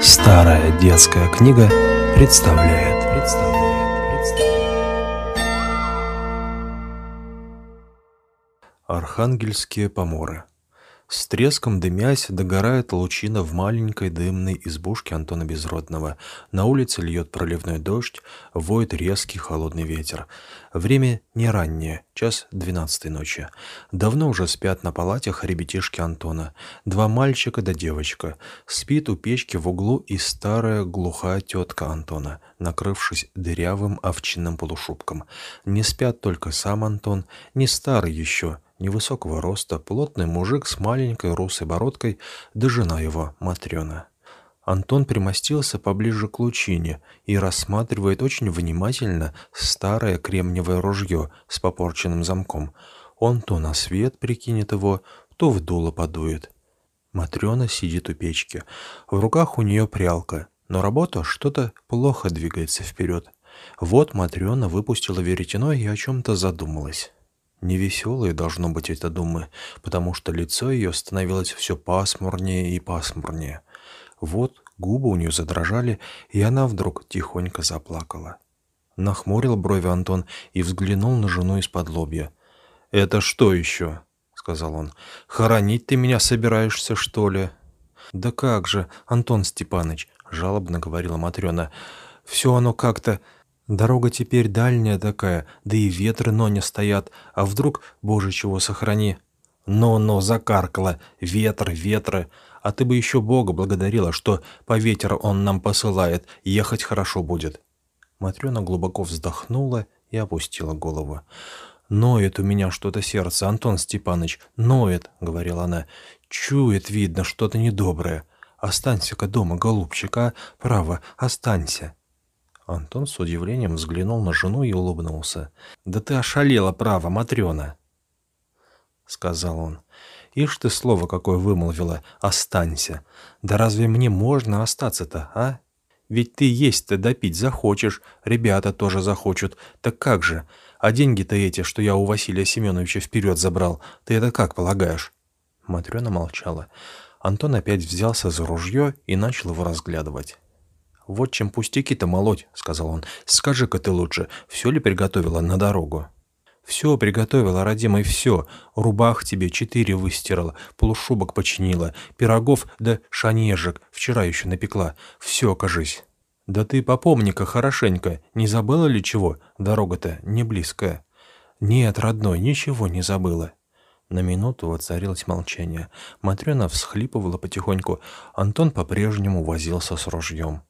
Старая детская книга представляет. Архангельские поморы. С треском дымясь, догорает лучина в маленькой дымной избушке Антона Безродного. На улице льет проливной дождь, воет резкий холодный ветер. Время не раннее, час двенадцатой ночи. Давно уже спят на палатях ребятишки Антона. Два мальчика да девочка. Спит у печки в углу и старая глухая тетка Антона, накрывшись дырявым овчинным полушубком. Не спят только сам Антон, не старый еще, невысокого роста, плотный мужик с маленькой русой бородкой, да жена его, Матрена. Антон примостился поближе к лучине и рассматривает очень внимательно старое кремниевое ружье с попорченным замком. Он то на свет прикинет его, то в дуло подует. Матрена сидит у печки. В руках у нее прялка, но работа что-то плохо двигается вперед. Вот Матрена выпустила веретено и о чем-то задумалась. Невеселые должно быть это думы, потому что лицо ее становилось все пасмурнее и пасмурнее. Вот губы у нее задрожали, и она вдруг тихонько заплакала. Нахмурил брови Антон и взглянул на жену из-под лобья. «Это что еще?» — сказал он. «Хоронить ты меня собираешься, что ли?» «Да как же, Антон Степаныч!» — жалобно говорила Матрена. «Все оно как-то...» Дорога теперь дальняя такая, да и ветры но не стоят. А вдруг, боже, чего сохрани? Но-но, закаркало. Ветры, ветры. А ты бы еще Бога благодарила, что по ветер он нам посылает. Ехать хорошо будет. Матрена глубоко вздохнула и опустила голову. «Ноет у меня что-то сердце, Антон Степанович, ноет», — говорила она. «Чует, видно, что-то недоброе. Останься-ка дома, голубчик, а? Право, останься». Антон с удивлением взглянул на жену и улыбнулся. «Да ты ошалела, право, Матрена!» — сказал он. «Ишь ты слово какое вымолвила, останься! Да разве мне можно остаться-то, а? Ведь ты есть-то допить захочешь, ребята тоже захочут. Так как же? А деньги-то эти, что я у Василия Семеновича вперед забрал, ты это как полагаешь?» Матрена молчала. Антон опять взялся за ружье и начал его разглядывать. «Вот чем пустяки-то молоть», — сказал он. «Скажи-ка ты лучше, все ли приготовила на дорогу?» «Все приготовила, родимый, все. Рубах тебе четыре выстирала, полушубок починила, пирогов да шанежек вчера еще напекла. Все, кажись». «Да ты попомни-ка хорошенько, не забыла ли чего? Дорога-то не близкая». «Нет, родной, ничего не забыла». На минуту воцарилось молчание. Матрена всхлипывала потихоньку. Антон по-прежнему возился с ружьем.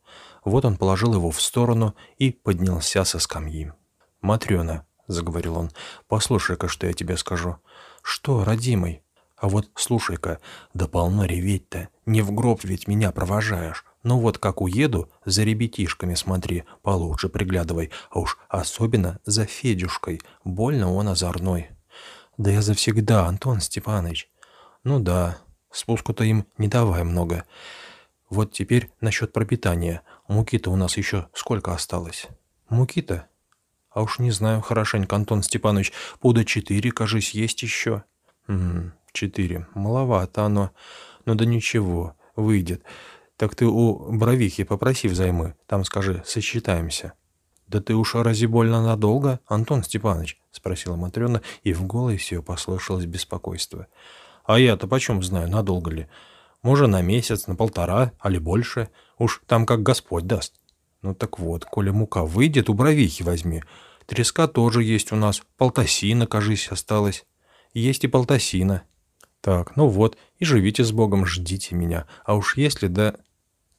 Вот он положил его в сторону и поднялся со скамьи. «Матрена», — заговорил он, — «послушай-ка, что я тебе скажу». «Что, родимый?» «А вот слушай-ка, да полно реветь-то, не в гроб ведь меня провожаешь. Ну вот как уеду, за ребятишками смотри, получше приглядывай, а уж особенно за Федюшкой, больно он озорной». «Да я завсегда, Антон Степанович». «Ну да, спуску-то им не давай много». Вот теперь насчет пропитания. Муки-то у нас еще сколько осталось? Муки-то? А уж не знаю хорошенько, Антон Степанович. Пуда четыре, кажись, есть еще. Угу, четыре. Маловато оно. Ну да ничего, выйдет. Так ты у Бровихи попроси взаймы. Там скажи, сосчитаемся. «Да ты уж рази больно надолго, Антон Степанович?» — спросила Матрена, и в голосе ее послышалось беспокойство. «А я-то почем знаю, надолго ли? Может, на месяц, на полтора, али больше. Уж там как Господь даст. Ну так вот, коли мука выйдет, у бровихи возьми. Треска тоже есть у нас. Полтосина, кажись, осталось. Есть и полтосина. Так, ну вот, и живите с Богом, ждите меня. А уж если да...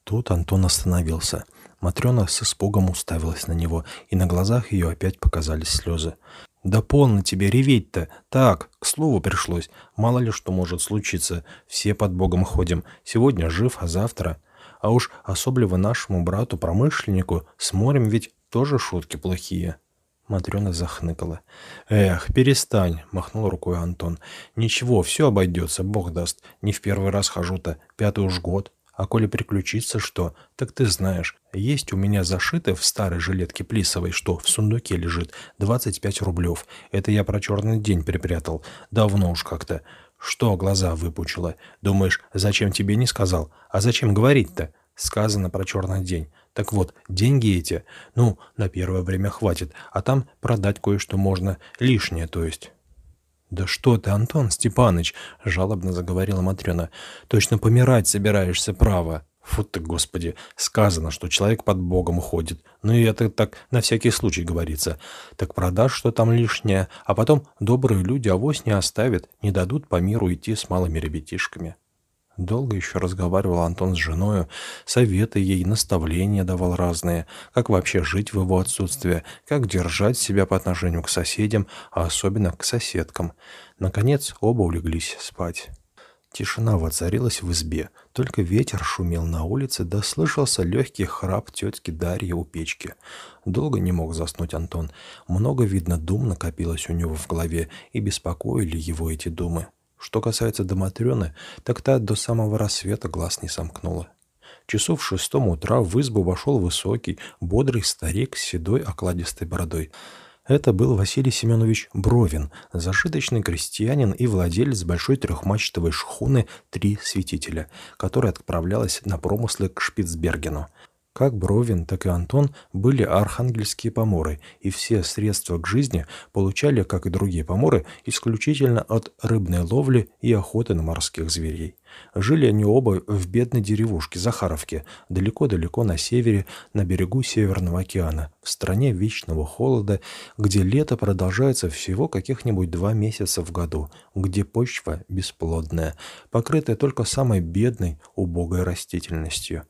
Тут Антон остановился. Матрена с испугом уставилась на него, и на глазах ее опять показались слезы. «Да полно тебе реветь-то! Так, к слову пришлось. Мало ли что может случиться. Все под Богом ходим. Сегодня жив, а завтра... А уж особливо нашему брату-промышленнику с морем ведь тоже шутки плохие». Матрена захныкала. «Эх, перестань!» — махнул рукой Антон. «Ничего, все обойдется, Бог даст. Не в первый раз хожу-то, пятый уж год. А коли приключится что, так ты знаешь, есть у меня зашито в старой жилетке плисовой, что в сундуке лежит, 25 рублев. Это я про черный день припрятал. Давно уж как-то. Что глаза выпучила? Думаешь, зачем тебе не сказал? А зачем говорить-то? сказано про черный день. Так вот, деньги эти, ну, на первое время хватит, а там продать кое-что можно, лишнее, то есть». «Да что ты, Антон Степаныч!» — жалобно заговорила Матрена. «Точно помирать собираешься, право!» Фу ты, Господи, сказано, что человек под Богом ходит. Ну и это так на всякий случай говорится. Так продашь, что там лишнее, а потом добрые люди авось не оставят, не дадут по миру идти с малыми ребятишками. Долго еще разговаривал Антон с женою, советы ей, наставления давал разные, как вообще жить в его отсутствие, как держать себя по отношению к соседям, а особенно к соседкам. Наконец оба улеглись спать. Тишина воцарилась в избе, только ветер шумел на улице, да слышался легкий храп тетки Дарьи у печки. Долго не мог заснуть Антон. Много, видно, дум накопилось у него в голове, и беспокоили его эти думы. Что касается Доматрёны, так та до самого рассвета глаз не сомкнула. Часов в шестом утра в избу вошел высокий, бодрый старик с седой окладистой бородой. Это был Василий Семенович Бровин, зажиточный крестьянин и владелец большой трехмачтовой шхуны «Три святителя», которая отправлялась на промыслы к Шпицбергену. Как Бровин, так и Антон были архангельские поморы, и все средства к жизни получали, как и другие поморы, исключительно от рыбной ловли и охоты на морских зверей. Жили они оба в бедной деревушке Захаровке, далеко-далеко на севере, на берегу Северного океана, в стране вечного холода, где лето продолжается всего каких-нибудь два месяца в году, где почва бесплодная, покрытая только самой бедной, убогой растительностью.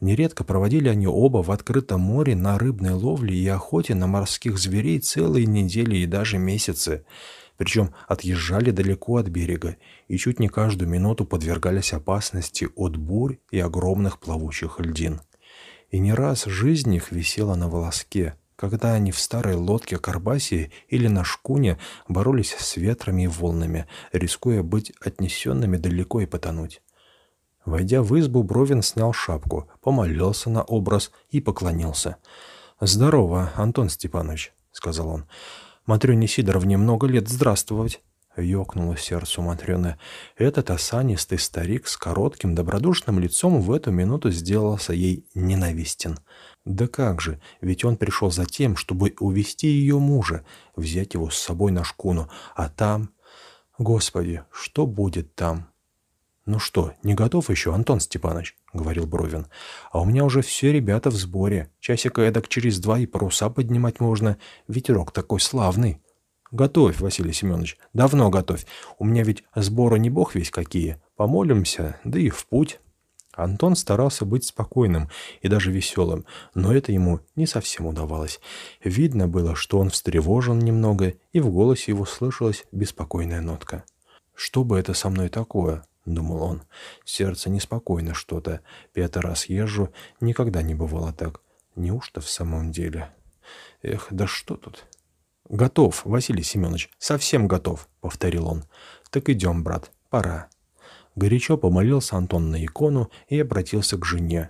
Нередко проводили они оба в открытом море на рыбной ловле и охоте на морских зверей целые недели и даже месяцы причем отъезжали далеко от берега и чуть не каждую минуту подвергались опасности от бурь и огромных плавучих льдин. И не раз жизнь их висела на волоске, когда они в старой лодке Карбасии или на шкуне боролись с ветрами и волнами, рискуя быть отнесенными далеко и потонуть. Войдя в избу, Бровин снял шапку, помолился на образ и поклонился. «Здорово, Антон Степанович», — сказал он. Матрёне Сидоровне много лет здравствовать. Ёкнуло сердце Матрёны. Этот осанистый старик с коротким добродушным лицом в эту минуту сделался ей ненавистен. Да как же, ведь он пришел за тем, чтобы увести ее мужа, взять его с собой на шкуну, а там... Господи, что будет там? «Ну что, не готов еще, Антон Степанович?» — говорил Бровин. «А у меня уже все ребята в сборе. Часика эдак через два и паруса поднимать можно. Ветерок такой славный». «Готовь, Василий Семенович, давно готовь. У меня ведь сборы не бог весь какие. Помолимся, да и в путь». Антон старался быть спокойным и даже веселым, но это ему не совсем удавалось. Видно было, что он встревожен немного, и в голосе его слышалась беспокойная нотка. «Что бы это со мной такое?» — думал он. «Сердце неспокойно что-то. Пятый раз езжу, никогда не бывало так. Неужто в самом деле? Эх, да что тут?» «Готов, Василий Семенович, совсем готов», — повторил он. «Так идем, брат, пора». Горячо помолился Антон на икону и обратился к жене.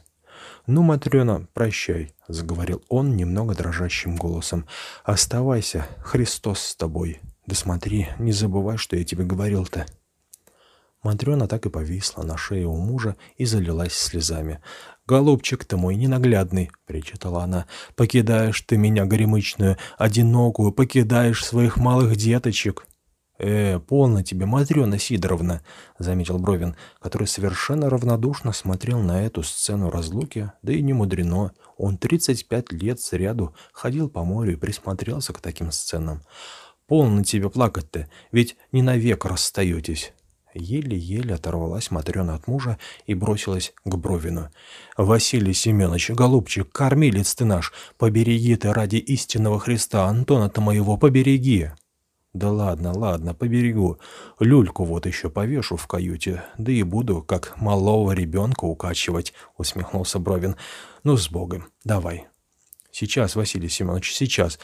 «Ну, Матрена, прощай», — заговорил он немного дрожащим голосом. «Оставайся, Христос с тобой. Да смотри, не забывай, что я тебе говорил-то». Матрена так и повисла на шее у мужа и залилась слезами. «Голубчик ты мой ненаглядный!» — причитала она. «Покидаешь ты меня, горемычную, одинокую, покидаешь своих малых деточек!» «Э, полно тебе, Матрена Сидоровна!» — заметил Бровин, который совершенно равнодушно смотрел на эту сцену разлуки, да и не мудрено. Он 35 лет сряду ходил по морю и присмотрелся к таким сценам. «Полно тебе плакать-то, ведь не навек расстаетесь!» Еле-еле оторвалась Матрена от мужа и бросилась к Бровину. «Василий Семенович, голубчик, кормилец ты наш, побереги ты ради истинного Христа, Антона-то моего побереги!» «Да ладно, ладно, поберегу. Люльку вот еще повешу в каюте, да и буду, как малого ребенка, укачивать», — усмехнулся Бровин. «Ну, с Богом, давай». «Сейчас, Василий Семенович, сейчас.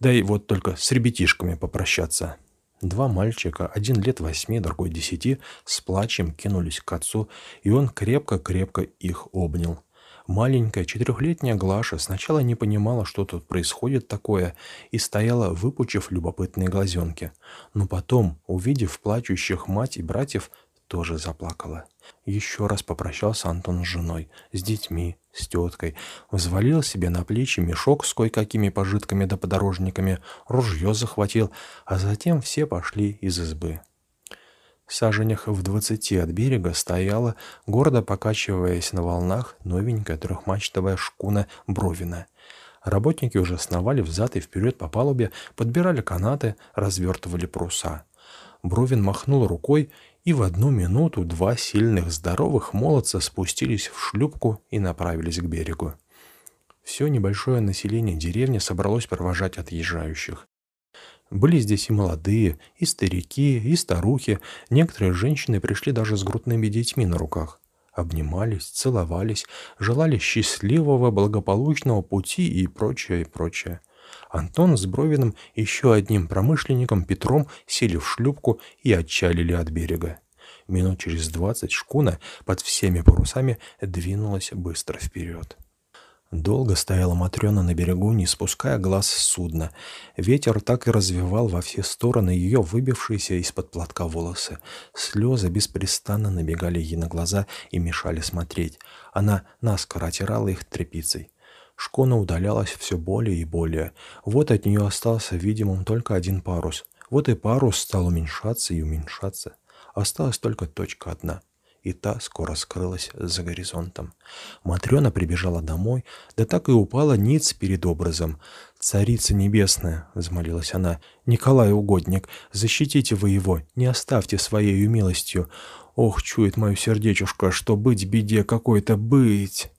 Дай вот только с ребятишками попрощаться». Два мальчика, один лет восьми, другой десяти, с плачем кинулись к отцу, и он крепко-крепко их обнял. Маленькая четырехлетняя Глаша сначала не понимала, что тут происходит такое, и стояла, выпучив любопытные глазенки. Но потом, увидев плачущих мать и братьев, тоже заплакала. Еще раз попрощался Антон с женой, с детьми, с теткой, взвалил себе на плечи мешок с кое-какими пожитками да подорожниками, ружье захватил, а затем все пошли из избы. В саженях в двадцати от берега стояла, гордо покачиваясь на волнах, новенькая трехмачтовая шкуна Бровина. Работники уже сновали взад и вперед по палубе, подбирали канаты, развертывали паруса. Бровин махнул рукой, и в одну минуту два сильных здоровых молодца спустились в шлюпку и направились к берегу. Все небольшое население деревни собралось провожать отъезжающих. Были здесь и молодые, и старики, и старухи. Некоторые женщины пришли даже с грудными детьми на руках. Обнимались, целовались, желали счастливого, благополучного пути и прочее, и прочее. Антон с Бровиным и еще одним промышленником Петром сели в шлюпку и отчалили от берега. Минут через двадцать шкуна под всеми парусами двинулась быстро вперед. Долго стояла Матрена на берегу, не спуская глаз с судна. Ветер так и развивал во все стороны ее выбившиеся из-под платка волосы. Слезы беспрестанно набегали ей на глаза и мешали смотреть. Она наскоро отирала их тряпицей. Шкона удалялась все более и более. Вот от нее остался видимым только один парус. Вот и парус стал уменьшаться и уменьшаться. Осталась только точка одна — и та скоро скрылась за горизонтом. Матрена прибежала домой, да так и упала ниц перед образом. «Царица небесная!» — взмолилась она. «Николай угодник, защитите вы его, не оставьте своей милостью. Ох, чует мое сердечушка, что быть беде какой-то быть!»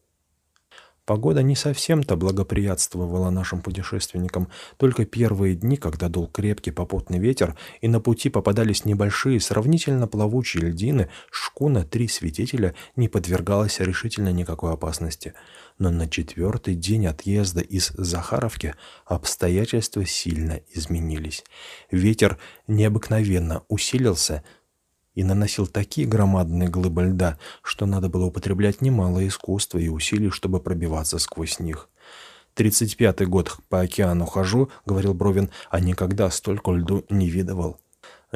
Погода не совсем-то благоприятствовала нашим путешественникам. Только первые дни, когда дул крепкий попутный ветер, и на пути попадались небольшие, сравнительно плавучие льдины, шкуна «Три свидетеля» не подвергалась решительно никакой опасности. Но на четвертый день отъезда из Захаровки обстоятельства сильно изменились. Ветер необыкновенно усилился, и наносил такие громадные глыбы льда, что надо было употреблять немало искусства и усилий, чтобы пробиваться сквозь них. «Тридцать пятый год по океану хожу», — говорил Бровин, — «а никогда столько льду не видывал».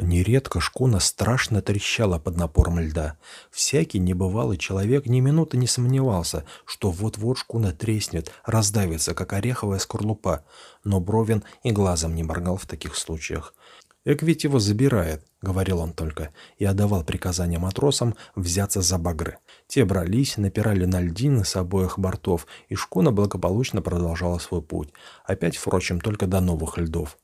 Нередко шкуна страшно трещала под напором льда. Всякий небывалый человек ни минуты не сомневался, что вот-вот шкуна треснет, раздавится, как ореховая скорлупа. Но Бровин и глазом не моргал в таких случаях. «Эк ведь его забирает», — говорил он только, и отдавал приказания матросам взяться за багры. Те брались, напирали на льдины с обоих бортов, и шкуна благополучно продолжала свой путь. Опять, впрочем, только до новых льдов.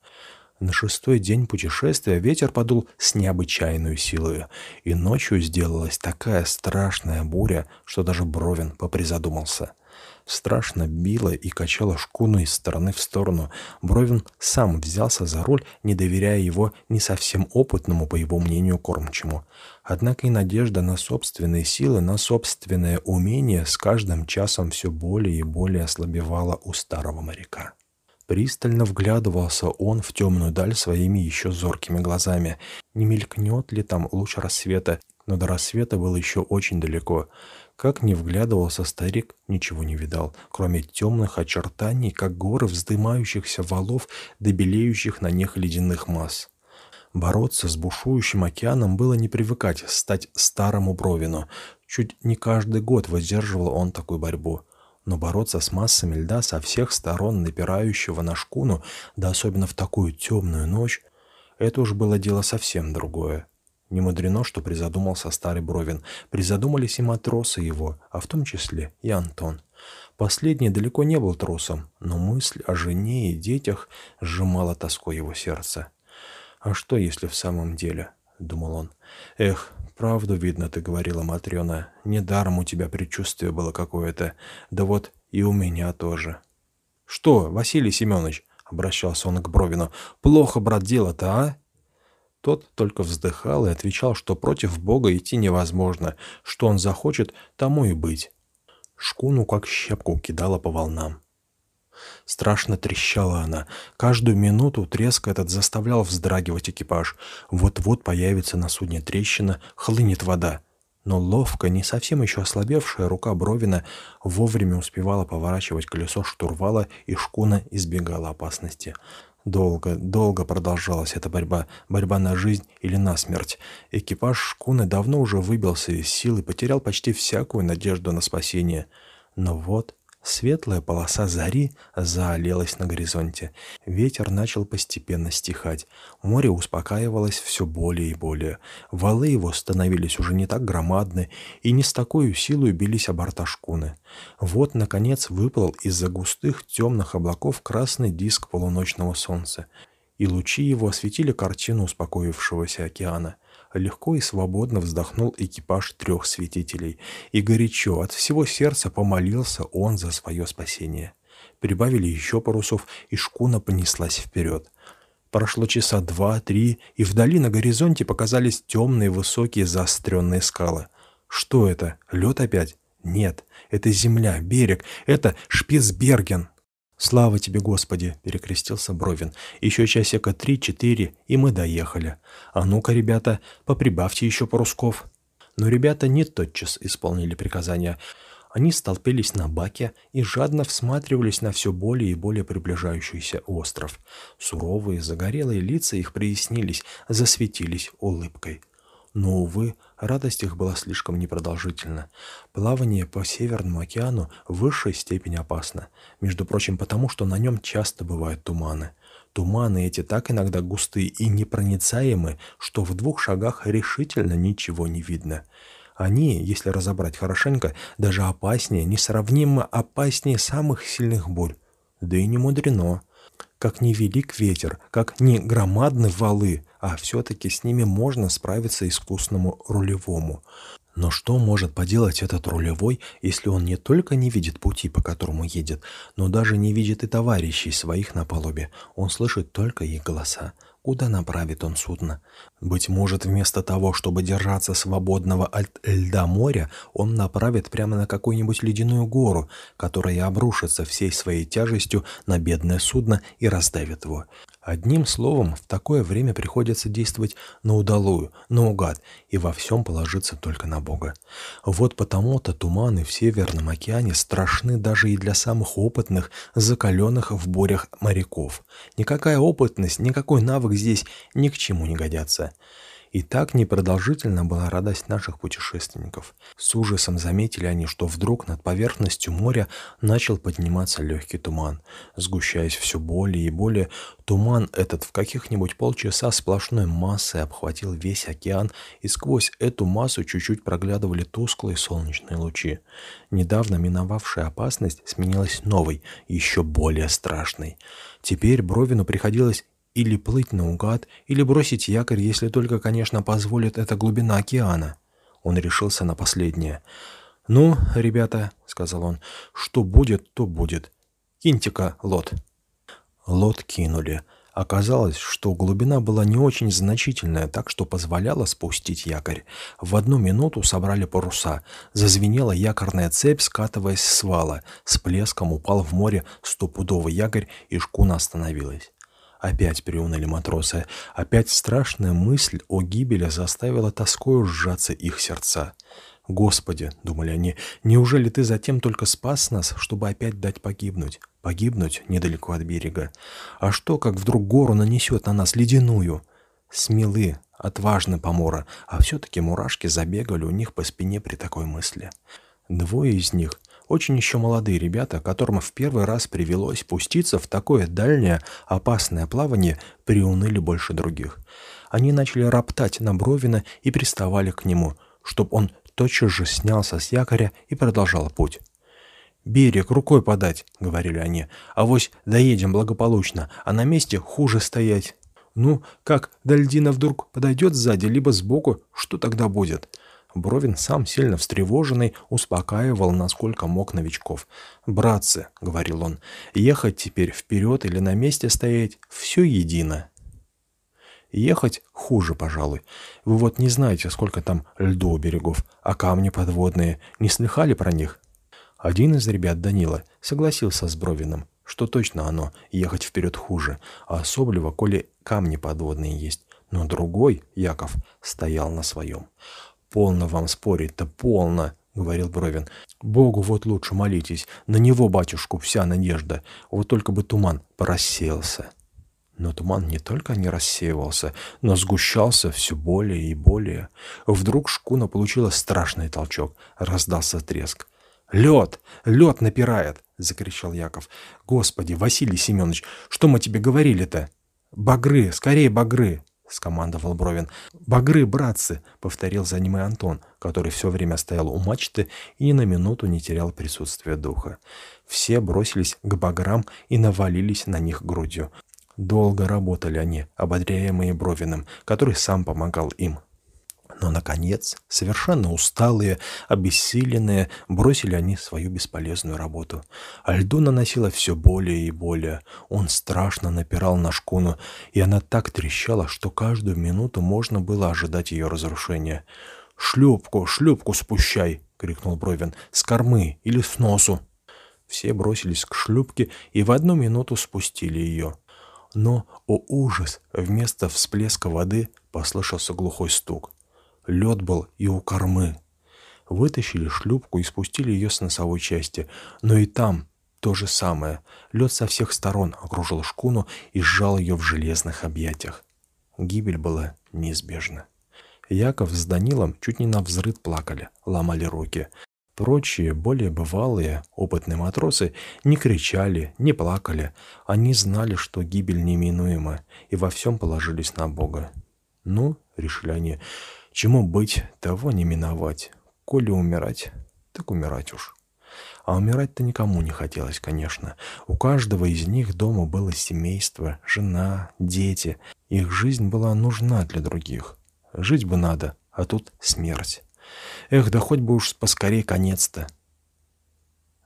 На шестой день путешествия ветер подул с необычайной силой, и ночью сделалась такая страшная буря, что даже Бровин попризадумался — страшно била и качала шкуну из стороны в сторону. Бровин сам взялся за руль, не доверяя его не совсем опытному, по его мнению, кормчему. Однако и надежда на собственные силы, на собственное умение с каждым часом все более и более ослабевала у старого моряка. Пристально вглядывался он в темную даль своими еще зоркими глазами. Не мелькнет ли там луч рассвета, но до рассвета было еще очень далеко. Как ни вглядывался старик, ничего не видал, кроме темных очертаний, как горы вздымающихся валов, добелеющих на них ледяных масс. Бороться с бушующим океаном было не привыкать стать старому Бровину. Чуть не каждый год выдерживал он такую борьбу. Но бороться с массами льда со всех сторон, напирающего на шкуну, да особенно в такую темную ночь, это уж было дело совсем другое. Не мудрено, что призадумался старый Бровин. Призадумались и матросы его, а в том числе и Антон. Последний далеко не был трусом, но мысль о жене и детях сжимала тоской его сердце. «А что, если в самом деле?» — думал он. «Эх, правду видно, ты говорила, Матрена. Недаром у тебя предчувствие было какое-то. Да вот и у меня тоже». «Что, Василий Семенович?» — обращался он к Бровину. «Плохо, брат, дело-то, а?» Тот только вздыхал и отвечал, что против Бога идти невозможно, что он захочет, тому и быть. Шкуну как щепку кидала по волнам. Страшно трещала она. Каждую минуту треск этот заставлял вздрагивать экипаж. Вот-вот появится на судне трещина, хлынет вода. Но ловко, не совсем еще ослабевшая рука Бровина вовремя успевала поворачивать колесо штурвала, и шкуна избегала опасности. Долго, долго продолжалась эта борьба, борьба на жизнь или на смерть. Экипаж шкуны давно уже выбился из сил и потерял почти всякую надежду на спасение. Но вот Светлая полоса зари заолелась на горизонте. Ветер начал постепенно стихать. Море успокаивалось все более и более. Валы его становились уже не так громадны и не с такой силой бились о борта шкуны. Вот, наконец, выплыл из-за густых темных облаков красный диск полуночного солнца, и лучи его осветили картину успокоившегося океана. Легко и свободно вздохнул экипаж трех святителей, и горячо от всего сердца помолился он за свое спасение. Прибавили еще парусов, и шкуна понеслась вперед. Прошло часа два-три, и вдали на горизонте показались темные высокие заостренные скалы. Что это? Лед опять? Нет, это земля, берег, это Шпицберген. «Слава тебе, Господи!» — перекрестился Бровин. «Еще часика три-четыре, и мы доехали. А ну-ка, ребята, поприбавьте еще парусков». Но ребята не тотчас исполнили приказания. Они столпились на баке и жадно всматривались на все более и более приближающийся остров. Суровые, загорелые лица их прояснились, засветились улыбкой. Но, увы, радость их была слишком непродолжительна. Плавание по Северному океану в высшей степени опасно. Между прочим, потому что на нем часто бывают туманы. Туманы эти так иногда густые и непроницаемы, что в двух шагах решительно ничего не видно. Они, если разобрать хорошенько, даже опаснее, несравнимо опаснее самых сильных бурь. Да и не мудрено как не велик ветер, как не громадны валы, а все-таки с ними можно справиться искусному рулевому. Но что может поделать этот рулевой, если он не только не видит пути, по которому едет, но даже не видит и товарищей своих на палубе, он слышит только их голоса. Куда направит он судно? Быть может, вместо того, чтобы держаться свободного от льда моря, он направит прямо на какую-нибудь ледяную гору, которая обрушится всей своей тяжестью на бедное судно и раздавит его. Одним словом, в такое время приходится действовать на удалую, наугад, и во всем положиться только на Бога. Вот потому-то туманы в Северном океане страшны даже и для самых опытных, закаленных в бурях моряков. Никакая опытность, никакой навык здесь ни к чему не годятся. И так непродолжительна была радость наших путешественников. С ужасом заметили они, что вдруг над поверхностью моря начал подниматься легкий туман. Сгущаясь все более и более, туман этот в каких-нибудь полчаса сплошной массой обхватил весь океан, и сквозь эту массу чуть-чуть проглядывали тусклые солнечные лучи. Недавно миновавшая опасность сменилась новой, еще более страшной. Теперь Бровину приходилось или плыть наугад, или бросить якорь, если только, конечно, позволит эта глубина океана. Он решился на последнее. «Ну, ребята», — сказал он, — «что будет, то будет. Киньте-ка лот». Лот кинули. Оказалось, что глубина была не очень значительная, так что позволяла спустить якорь. В одну минуту собрали паруса. Зазвенела якорная цепь, скатываясь с вала. С плеском упал в море стопудовый якорь, и шкуна остановилась. Опять приуныли матросы. Опять страшная мысль о гибели заставила тоскою сжаться их сердца. «Господи!» — думали они, — «неужели ты затем только спас нас, чтобы опять дать погибнуть? Погибнуть недалеко от берега? А что, как вдруг гору нанесет на нас ледяную?» Смелы, отважны помора, а все-таки мурашки забегали у них по спине при такой мысли. Двое из них очень еще молодые ребята, которым в первый раз привелось пуститься в такое дальнее, опасное плавание, приуныли больше других. Они начали роптать на Бровина и приставали к нему, чтоб он тотчас же снялся с якоря и продолжал путь. «Берег рукой подать», — говорили они, — «авось доедем благополучно, а на месте хуже стоять». «Ну, как, Дальдина вдруг подойдет сзади, либо сбоку, что тогда будет?» Бровин, сам сильно встревоженный, успокаивал, насколько мог новичков. «Братцы», — говорил он, — «ехать теперь вперед или на месте стоять — все едино». Ехать хуже, пожалуй. Вы вот не знаете, сколько там льду у берегов, а камни подводные. Не слыхали про них? Один из ребят, Данила, согласился с Бровиным, что точно оно, ехать вперед хуже, а особливо, коли камни подводные есть. Но другой, Яков, стоял на своем. «Полно вам спорить-то, полно!» — говорил Бровин. «Богу вот лучше молитесь. На него, батюшку, вся надежда. Вот только бы туман порассеялся». Но туман не только не рассеивался, но сгущался все более и более. Вдруг шкуна получила страшный толчок. Раздался треск. «Лед! Лед напирает!» — закричал Яков. «Господи, Василий Семенович, что мы тебе говорили-то?» «Багры! Скорее багры!» — скомандовал Бровин. «Багры, братцы!» — повторил за ним и Антон, который все время стоял у мачты и ни на минуту не терял присутствия духа. Все бросились к баграм и навалились на них грудью. Долго работали они, ободряемые Бровиным, который сам помогал им. Но, наконец, совершенно усталые, обессиленные, бросили они свою бесполезную работу. А льду наносило все более и более. Он страшно напирал на шкуну, и она так трещала, что каждую минуту можно было ожидать ее разрушения. «Шлюпку, шлюпку спущай!» — крикнул Бровин. «С кормы или с носу!» Все бросились к шлюпке и в одну минуту спустили ее. Но, о ужас, вместо всплеска воды послышался глухой стук. Лед был и у кормы. Вытащили шлюпку и спустили ее с носовой части, но и там то же самое. Лед со всех сторон окружил шкуну и сжал ее в железных объятиях. Гибель была неизбежна. Яков с Данилом чуть не на взрыв плакали, ломали руки. Прочие, более бывалые, опытные матросы не кричали, не плакали. Они знали, что гибель неминуема, и во всем положились на Бога. «Ну, — решили они, Чему быть, того не миновать. Коли умирать, так умирать уж. А умирать-то никому не хотелось, конечно. У каждого из них дома было семейство, жена, дети. Их жизнь была нужна для других. Жить бы надо, а тут смерть. Эх, да хоть бы уж поскорей конец-то.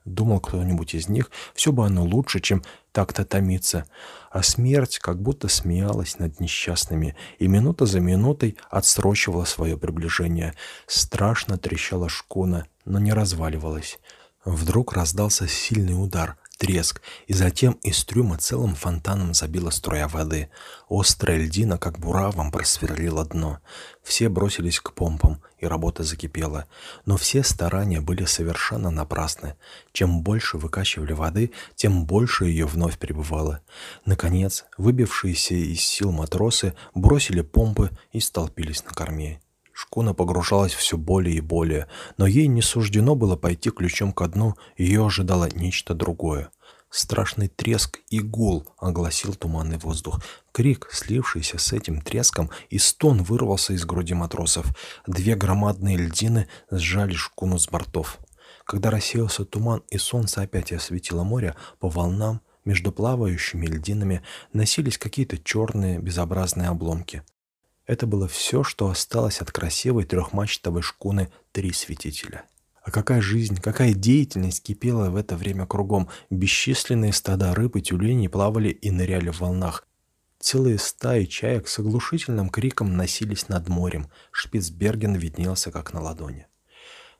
Думал кто-нибудь из них, все бы оно лучше, чем так-то томиться. А смерть как будто смеялась над несчастными и минута за минутой отсрочивала свое приближение. Страшно трещала шкуна, но не разваливалась. Вдруг раздался сильный удар, треск, и затем из трюма целым фонтаном забила струя воды. Острая льдина, как буравом, просверлила дно. Все бросились к помпам, и работа закипела. Но все старания были совершенно напрасны. Чем больше выкачивали воды, тем больше ее вновь прибывало. Наконец, выбившиеся из сил матросы бросили помпы и столпились на корме. Шкуна погружалась все более и более, но ей не суждено было пойти ключом ко дну, ее ожидало нечто другое. Страшный треск и гул огласил туманный воздух. Крик, слившийся с этим треском, и стон вырвался из груди матросов. Две громадные льдины сжали шкуну с бортов. Когда рассеялся туман и солнце опять осветило море, по волнам между плавающими льдинами носились какие-то черные безобразные обломки. Это было все, что осталось от красивой трехмачтовой шкуны «Три святителя». А какая жизнь, какая деятельность кипела в это время кругом. Бесчисленные стада рыб и тюленей плавали и ныряли в волнах. Целые стаи чаек с оглушительным криком носились над морем. Шпицберген виднелся как на ладони.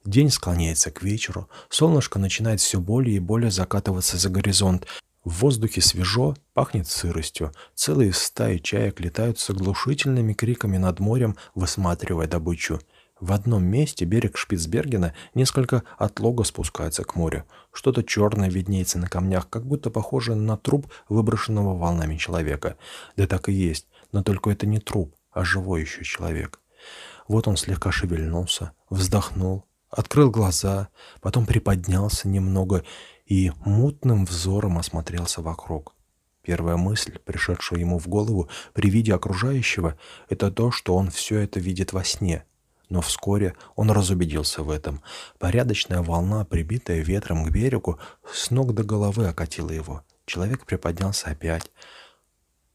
День склоняется к вечеру, солнышко начинает все более и более закатываться за горизонт, в воздухе свежо, пахнет сыростью. Целые стаи чаек летают с оглушительными криками над морем, высматривая добычу. В одном месте берег Шпицбергена несколько отлого спускается к морю. Что-то черное виднеется на камнях, как будто похоже на труп, выброшенного волнами человека. Да так и есть, но только это не труп, а живой еще человек. Вот он слегка шевельнулся, вздохнул, открыл глаза, потом приподнялся немного и мутным взором осмотрелся вокруг. Первая мысль, пришедшая ему в голову при виде окружающего, это то, что он все это видит во сне. Но вскоре он разубедился в этом. Порядочная волна, прибитая ветром к берегу, с ног до головы окатила его. Человек приподнялся опять,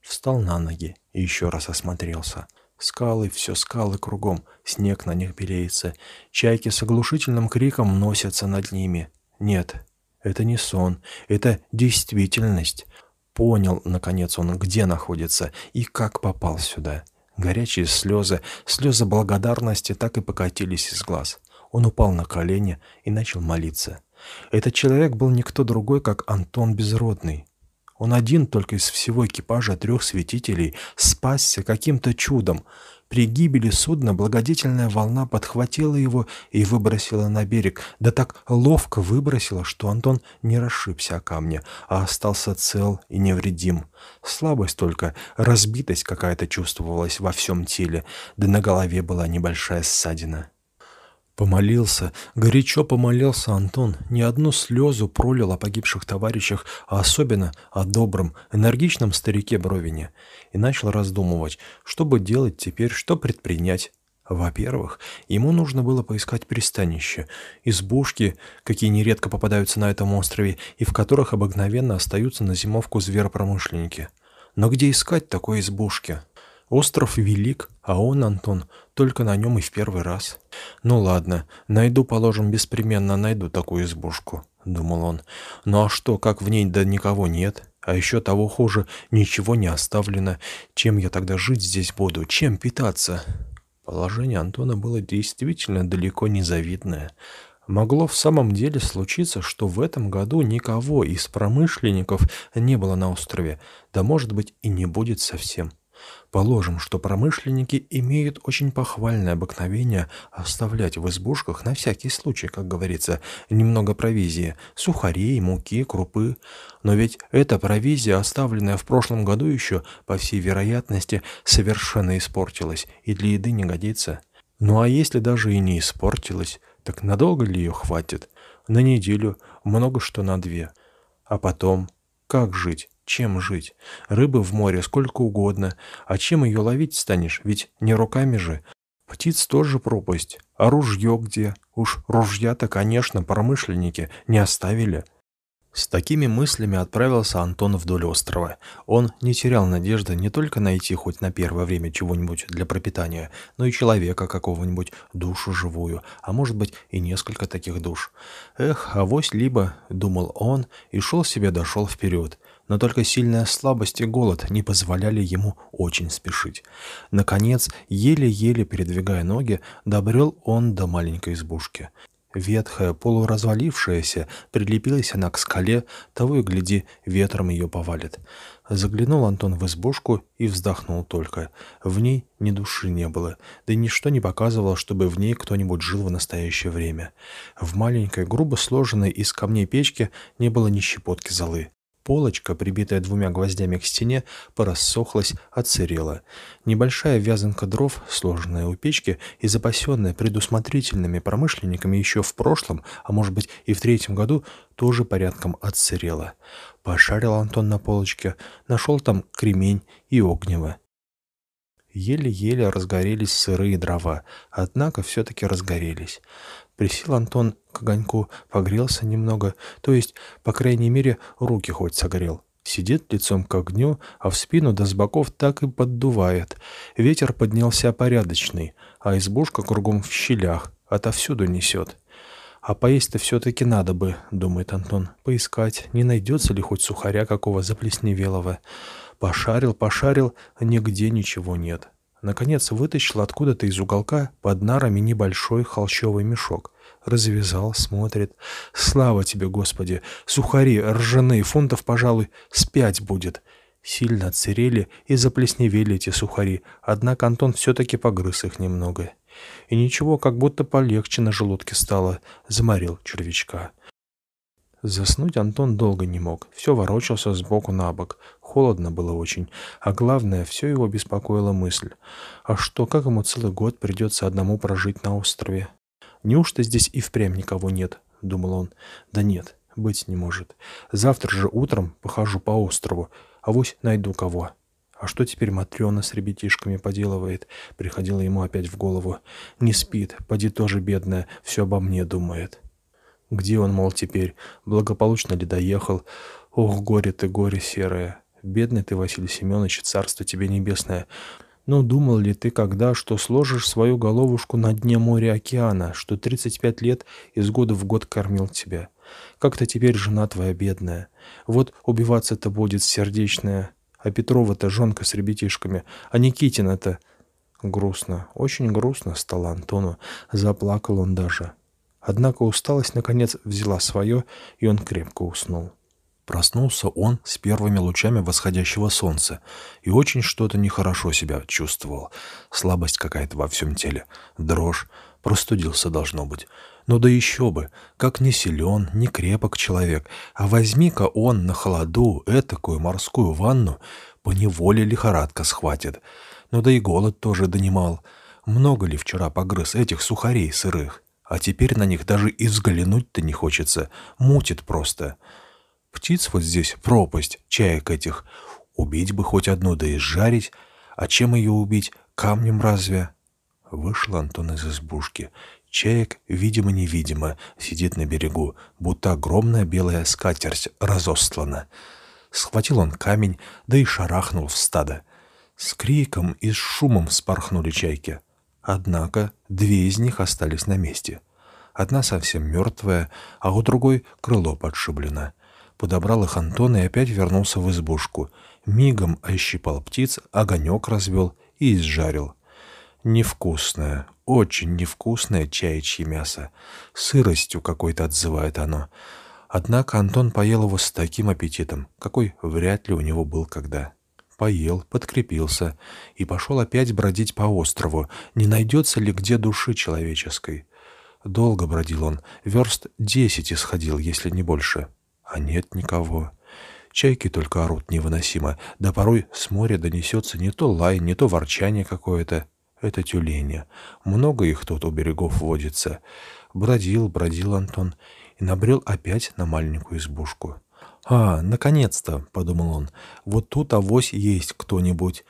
встал на ноги и еще раз осмотрелся. Скалы, все скалы кругом, снег на них белеется. Чайки с оглушительным криком носятся над ними. Нет, это не сон, это действительность. Понял, наконец, он, где находится и как попал сюда. Горячие слезы, слезы благодарности так и покатились из глаз. Он упал на колени и начал молиться. Этот человек был никто другой, как Антон Безродный. Он один только из всего экипажа трех святителей спасся каким-то чудом. При гибели судна благодетельная волна подхватила его и выбросила на берег, да так ловко выбросила, что Антон не расшибся о камне, а остался цел и невредим. Слабость только, разбитость какая-то чувствовалась во всем теле, да на голове была небольшая ссадина. Помолился, горячо помолился Антон, ни одну слезу пролил о погибших товарищах, а особенно о добром, энергичном старике Бровине, и начал раздумывать, что бы делать теперь, что предпринять. Во-первых, ему нужно было поискать пристанище, избушки, какие нередко попадаются на этом острове и в которых обыкновенно остаются на зимовку зверопромышленники. Но где искать такой избушки? Остров велик, а он, Антон, только на нем и в первый раз. Ну ладно, найду, положим, беспременно найду такую избушку, думал он. Ну а что, как в ней да никого нет? А еще того хуже, ничего не оставлено. Чем я тогда жить здесь буду? Чем питаться? Положение Антона было действительно далеко не завидное. Могло в самом деле случиться, что в этом году никого из промышленников не было на острове, да может быть и не будет совсем. Положим, что промышленники имеют очень похвальное обыкновение оставлять в избушках на всякий случай, как говорится, немного провизии, сухарей, муки, крупы. Но ведь эта провизия, оставленная в прошлом году еще, по всей вероятности, совершенно испортилась и для еды не годится. Ну а если даже и не испортилась, так надолго ли ее хватит? На неделю, много что на две. А потом, как жить? Чем жить? Рыбы в море сколько угодно. А чем ее ловить станешь? Ведь не руками же. Птиц тоже пропасть. А ружье где? Уж ружья-то, конечно, промышленники не оставили. С такими мыслями отправился Антон вдоль острова. Он не терял надежды не только найти хоть на первое время чего-нибудь для пропитания, но и человека какого-нибудь, душу живую, а может быть и несколько таких душ. Эх, авось либо, думал он, и шел себе дошел вперед но только сильная слабость и голод не позволяли ему очень спешить. Наконец, еле-еле передвигая ноги, добрел он до маленькой избушки. Ветхая, полуразвалившаяся, прилепилась она к скале, того и гляди, ветром ее повалит. Заглянул Антон в избушку и вздохнул только. В ней ни души не было, да и ничто не показывало, чтобы в ней кто-нибудь жил в настоящее время. В маленькой, грубо сложенной из камней печке не было ни щепотки золы. Полочка, прибитая двумя гвоздями к стене, порассохлась, отсырела. Небольшая вязанка дров, сложенная у печки и запасенная предусмотрительными промышленниками еще в прошлом, а может быть и в третьем году, тоже порядком отсырела. Пошарил Антон на полочке, нашел там кремень и огнево. Еле-еле разгорелись сырые дрова, однако все-таки разгорелись. Присел Антон к огоньку, погрелся немного, то есть, по крайней мере, руки хоть согрел. Сидит лицом к огню, а в спину да с боков так и поддувает. Ветер поднялся порядочный, а избушка кругом в щелях, отовсюду несет. «А поесть-то все-таки надо бы», — думает Антон, — «поискать, не найдется ли хоть сухаря какого заплесневелого». Пошарил, пошарил, нигде ничего нет. Наконец вытащил откуда-то из уголка под нарами небольшой холщовый мешок. Развязал, смотрит. Слава тебе, Господи! Сухари ржаные, фунтов, пожалуй, с пять будет. Сильно отсырели и заплесневели эти сухари, однако Антон все-таки погрыз их немного. И ничего, как будто полегче на желудке стало, заморил червячка. Заснуть Антон долго не мог, все ворочался сбоку на бок. Холодно было очень, а главное, все его беспокоила мысль. А что, как ему целый год придется одному прожить на острове? Неужто здесь и впрямь никого нет? Думал он. Да нет, быть не может. Завтра же утром похожу по острову, а вось найду кого. А что теперь Матрена с ребятишками поделывает? Приходило ему опять в голову. Не спит, поди тоже бедная, все обо мне думает. Где он, мол, теперь? Благополучно ли доехал? Ох, горе ты, горе серое. Бедный ты, Василий Семенович, царство тебе небесное. Но думал ли ты когда, что сложишь свою головушку на дне моря-океана, что 35 лет из года в год кормил тебя? Как-то теперь жена твоя бедная. Вот убиваться-то будет сердечная. А Петрова-то жонка с ребятишками. А Никитина-то... Грустно, очень грустно стало Антону. Заплакал он даже. Однако усталость, наконец, взяла свое, и он крепко уснул. Проснулся он с первыми лучами восходящего солнца и очень что-то нехорошо себя чувствовал. Слабость какая-то во всем теле, дрожь, простудился должно быть. Ну да еще бы, как не силен, не крепок человек, а возьми-ка он на холоду этакую морскую ванну, по неволе лихорадка схватит. Ну да и голод тоже донимал. Много ли вчера погрыз этих сухарей сырых? А теперь на них даже и взглянуть-то не хочется, мутит просто. Птиц вот здесь пропасть, чаек этих. Убить бы хоть одну, да и жарить. А чем ее убить? Камнем разве? Вышел Антон из избушки. Чаек, видимо-невидимо, сидит на берегу, будто огромная белая скатерть разостлана. Схватил он камень, да и шарахнул в стадо. С криком и с шумом спорхнули чайки. Однако две из них остались на месте. Одна совсем мертвая, а у другой крыло подшиблено подобрал их Антон и опять вернулся в избушку. Мигом ощипал птиц, огонек развел и изжарил. Невкусное, очень невкусное чаячье мясо. Сыростью какой-то отзывает оно. Однако Антон поел его с таким аппетитом, какой вряд ли у него был когда. Поел, подкрепился и пошел опять бродить по острову, не найдется ли где души человеческой. Долго бродил он, верст десять исходил, если не больше. А нет никого. Чайки только орут невыносимо, да порой с моря донесется не то лай, не то ворчание какое-то. Это тюлени. Много их тут у берегов водится. Бродил, бродил Антон и набрел опять на маленькую избушку. «А, наконец-то!» — подумал он. «Вот тут авось есть кто-нибудь».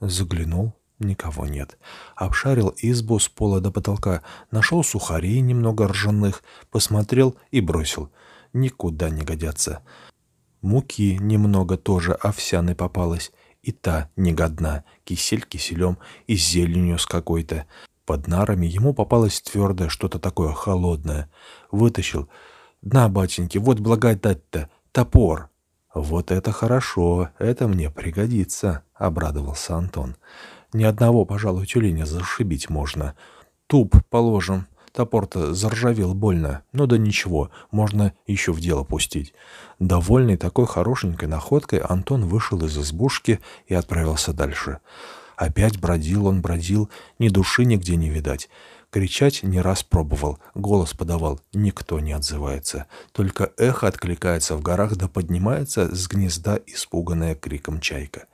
Заглянул, никого нет. Обшарил избу с пола до потолка, нашел сухарей немного ржаных, посмотрел и бросил — никуда не годятся. Муки немного тоже овсяной попалось, и та негодна, кисель киселем и зеленью с какой-то. Под нарами ему попалось твердое что-то такое холодное. Вытащил. «На, батеньки, вот благодать-то, топор!» «Вот это хорошо, это мне пригодится», — обрадовался Антон. «Ни одного, пожалуй, тюленя зашибить можно. Туп положим, Топор-то заржавел больно, но да ничего, можно еще в дело пустить. Довольный такой хорошенькой находкой, Антон вышел из избушки и отправился дальше. Опять бродил он, бродил, ни души нигде не видать. Кричать не раз пробовал, голос подавал, никто не отзывается. Только эхо откликается в горах да поднимается с гнезда, испуганная криком чайка.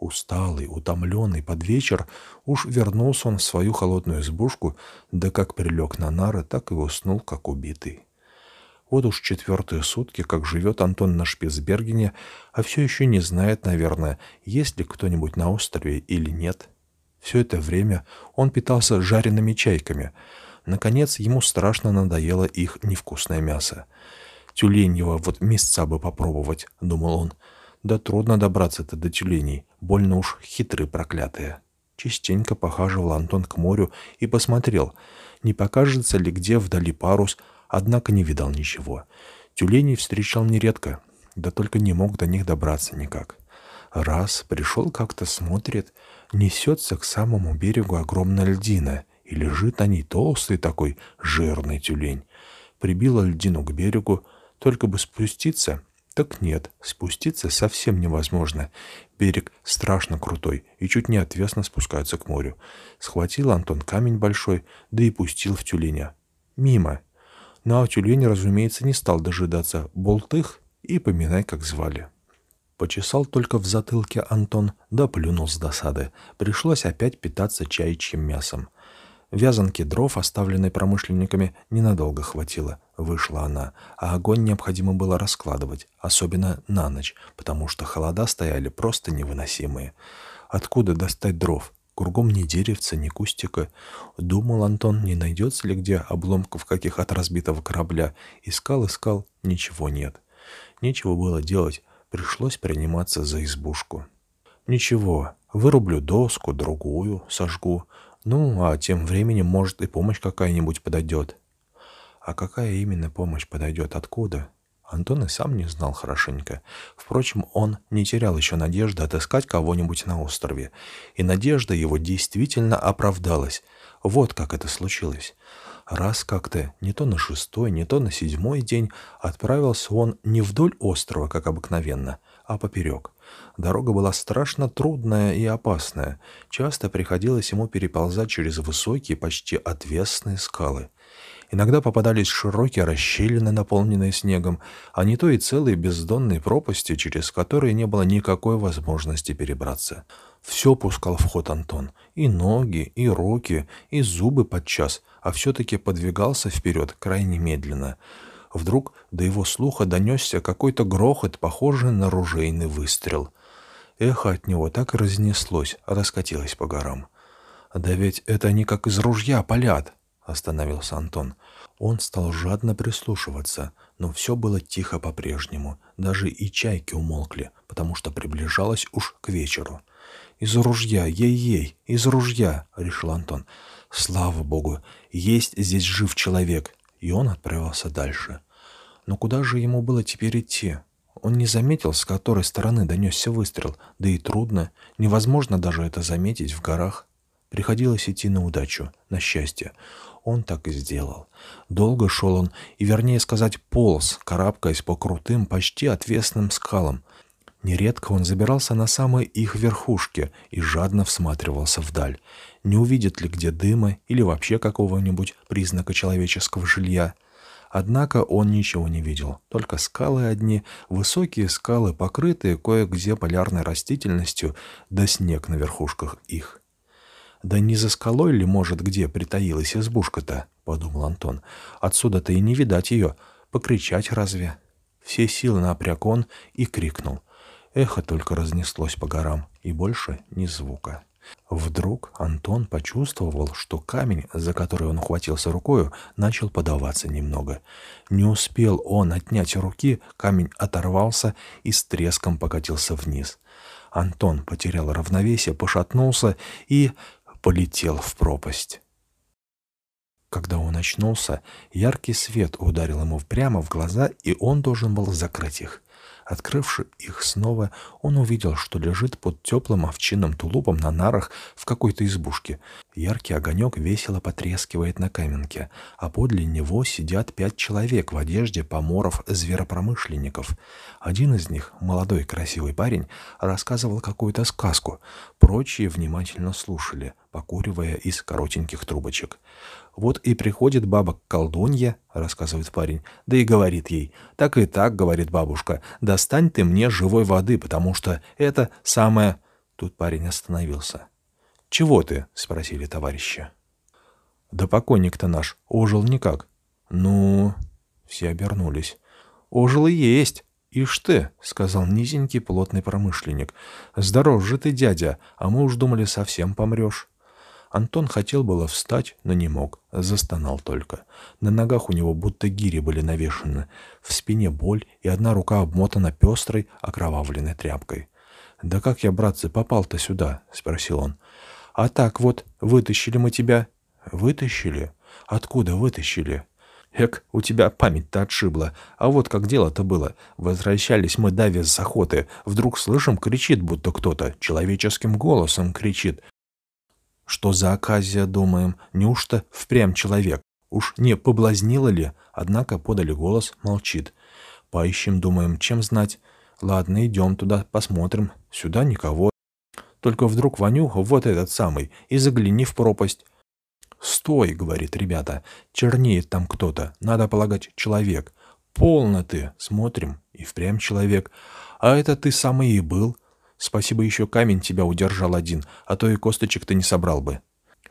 Усталый, утомленный под вечер, уж вернулся он в свою холодную избушку, да как прилег на нары, так и уснул, как убитый. Вот уж четвертые сутки, как живет Антон на Шпицбергене, а все еще не знает, наверное, есть ли кто-нибудь на острове или нет. Все это время он питался жареными чайками. Наконец, ему страшно надоело их невкусное мясо. «Тюленьего вот мясца бы попробовать», — думал он. Да трудно добраться-то до тюленей, больно уж хитры проклятые. Частенько похаживал Антон к морю и посмотрел, не покажется ли где вдали парус, однако не видал ничего. Тюленей встречал нередко, да только не мог до них добраться никак. Раз пришел как-то, смотрит, несется к самому берегу огромная льдина, и лежит на ней толстый такой жирный тюлень. Прибила льдину к берегу, только бы спуститься, так нет, спуститься совсем невозможно. Берег страшно крутой и чуть не отвесно спускается к морю. Схватил Антон камень большой, да и пустил в тюленя. Мимо. Ну а тюлень, разумеется, не стал дожидаться. Болтых и поминай, как звали. Почесал только в затылке Антон, да плюнул с досады. Пришлось опять питаться чайчьим мясом. Вязанки дров, оставленной промышленниками, ненадолго хватило. Вышла она, а огонь необходимо было раскладывать, особенно на ночь, потому что холода стояли просто невыносимые. Откуда достать дров? Кругом ни деревца, ни кустика. Думал Антон, не найдется ли где обломков каких от разбитого корабля. Искал, искал, ничего нет. Нечего было делать, пришлось приниматься за избушку. Ничего, вырублю доску, другую, сожгу. Ну, а тем временем, может, и помощь какая-нибудь подойдет. А какая именно помощь подойдет? Откуда? Антон и сам не знал хорошенько. Впрочем, он не терял еще надежды отыскать кого-нибудь на острове. И надежда его действительно оправдалась. Вот как это случилось. Раз как-то, не то на шестой, не то на седьмой день, отправился он не вдоль острова, как обыкновенно, а поперек. Дорога была страшно трудная и опасная. Часто приходилось ему переползать через высокие, почти отвесные скалы. Иногда попадались широкие расщелины, наполненные снегом, а не то и целые бездонные пропасти, через которые не было никакой возможности перебраться. Все пускал в ход Антон. И ноги, и руки, и зубы подчас, а все-таки подвигался вперед крайне медленно. Вдруг до его слуха донесся какой-то грохот, похожий на ружейный выстрел. Эхо от него так и разнеслось, раскатилось по горам. «Да ведь это они как из ружья палят!» — остановился Антон. Он стал жадно прислушиваться, но все было тихо по-прежнему. Даже и чайки умолкли, потому что приближалось уж к вечеру. «Из ружья, ей-ей, из ружья!» — решил Антон. «Слава богу, есть здесь жив человек!» И он отправился дальше. Но куда же ему было теперь идти? Он не заметил, с которой стороны донесся выстрел, да и трудно, невозможно даже это заметить в горах. Приходилось идти на удачу, на счастье. Он так и сделал. Долго шел он, и, вернее сказать, полз, карабкаясь по крутым, почти отвесным скалам. Нередко он забирался на самые их верхушки и жадно всматривался вдаль. Не увидит ли где дыма или вообще какого-нибудь признака человеческого жилья. Однако он ничего не видел, только скалы одни, высокие скалы, покрытые кое-где полярной растительностью, да снег на верхушках их. «Да не за скалой ли, может, где притаилась избушка-то?» — подумал Антон. «Отсюда-то и не видать ее. Покричать разве?» Все силы напряг он и крикнул — Эхо только разнеслось по горам, и больше ни звука. Вдруг Антон почувствовал, что камень, за который он ухватился рукою, начал подаваться немного. Не успел он отнять руки, камень оторвался и с треском покатился вниз. Антон потерял равновесие, пошатнулся и полетел в пропасть. Когда он очнулся, яркий свет ударил ему прямо в глаза, и он должен был закрыть их. Открывши их снова, он увидел, что лежит под теплым овчинным тулупом на нарах в какой-то избушке. Яркий огонек весело потрескивает на каменке, а подле него сидят пять человек в одежде поморов-зверопромышленников. Один из них, молодой красивый парень, рассказывал какую-то сказку. Прочие внимательно слушали, покуривая из коротеньких трубочек. Вот и приходит баба-колдунья, рассказывает парень, да и говорит ей, так и так, говорит бабушка, достань ты мне живой воды, потому что это самое... Тут парень остановился. «Чего ты?» — спросили товарища. «Да покойник-то наш ожил никак». «Ну...» — все обернулись. «Ожил и есть. Ишь ты», — сказал низенький плотный промышленник. «Здоров же ты, дядя, а мы уж думали, совсем помрешь». Антон хотел было встать, но не мог, застонал только. На ногах у него будто гири были навешаны, в спине боль, и одна рука обмотана пестрой, окровавленной тряпкой. «Да как я, братцы, попал-то сюда?» — спросил он. «А так вот, вытащили мы тебя». «Вытащили? Откуда вытащили?» Эк, у тебя память-то отшибла. А вот как дело-то было. Возвращались мы давя с охоты. Вдруг слышим, кричит будто кто-то. Человеческим голосом кричит. Что за оказия, думаем, неужто впрямь человек? Уж не поблазнило ли? Однако подали голос, молчит. Поищем, думаем, чем знать. Ладно, идем туда, посмотрим. Сюда никого. Только вдруг Ванюха, вот этот самый, и загляни в пропасть. «Стой!» — говорит ребята. «Чернеет там кто-то. Надо полагать, человек». «Полно ты!» — смотрим. И впрямь человек. «А это ты самый и был. Спасибо еще камень тебя удержал один, а то и косточек ты не собрал бы».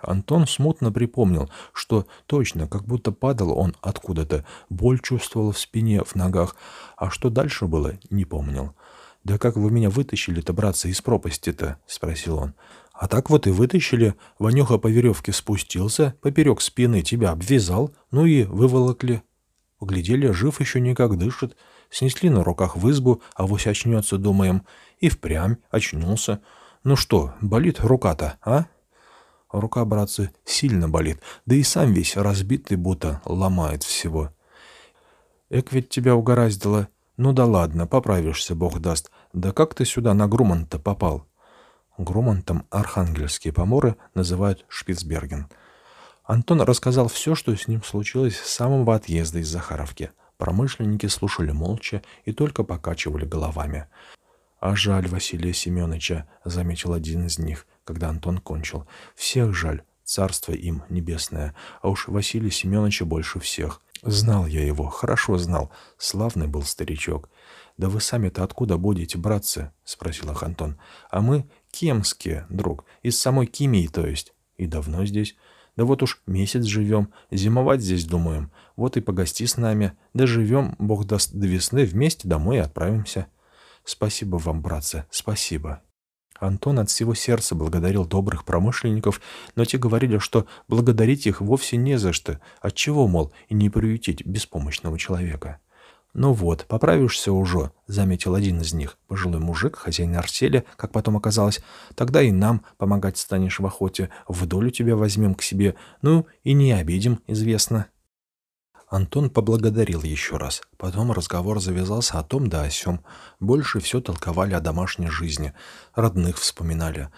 Антон смутно припомнил, что точно, как будто падал он откуда-то, боль чувствовал в спине, в ногах, а что дальше было, не помнил. «Да как вы меня вытащили-то, братцы, из пропасти-то?» — спросил он. «А так вот и вытащили. Ванюха по веревке спустился, поперек спины тебя обвязал, ну и выволокли. Углядели, жив еще никак дышит. Снесли на руках в избу, а вось очнется, думаем. И впрямь очнулся. Ну что, болит рука-то, а? Рука, братцы, сильно болит, да и сам весь разбитый, будто ломает всего. Эк ведь тебя угораздило. Ну да ладно, поправишься, бог даст. Да как ты сюда на Груман-то попал? Грумантом архангельские поморы называют Шпицберген. Антон рассказал все, что с ним случилось с самого отъезда из Захаровки. Промышленники слушали молча и только покачивали головами. «А жаль Василия Семеновича», — заметил один из них, когда Антон кончил. «Всех жаль, царство им небесное, а уж Василия Семеновича больше всех. Знал я его, хорошо знал, славный был старичок». «Да вы сами-то откуда будете, братцы?» — спросил их Антон. «А мы кемские, друг, из самой Кимии, то есть. И давно здесь?» Да вот уж месяц живем, зимовать здесь думаем. Вот и погости с нами. Да живем, бог даст до весны, вместе домой и отправимся. Спасибо вам, братцы, спасибо. Антон от всего сердца благодарил добрых промышленников, но те говорили, что благодарить их вовсе не за что. Отчего, мол, и не приютить беспомощного человека. «Ну вот, поправишься уже», — заметил один из них, пожилой мужик, хозяин артели, как потом оказалось. «Тогда и нам помогать станешь в охоте, в долю тебя возьмем к себе, ну и не обидим, известно». Антон поблагодарил еще раз. Потом разговор завязался о том да о сём. Больше все толковали о домашней жизни. Родных вспоминали.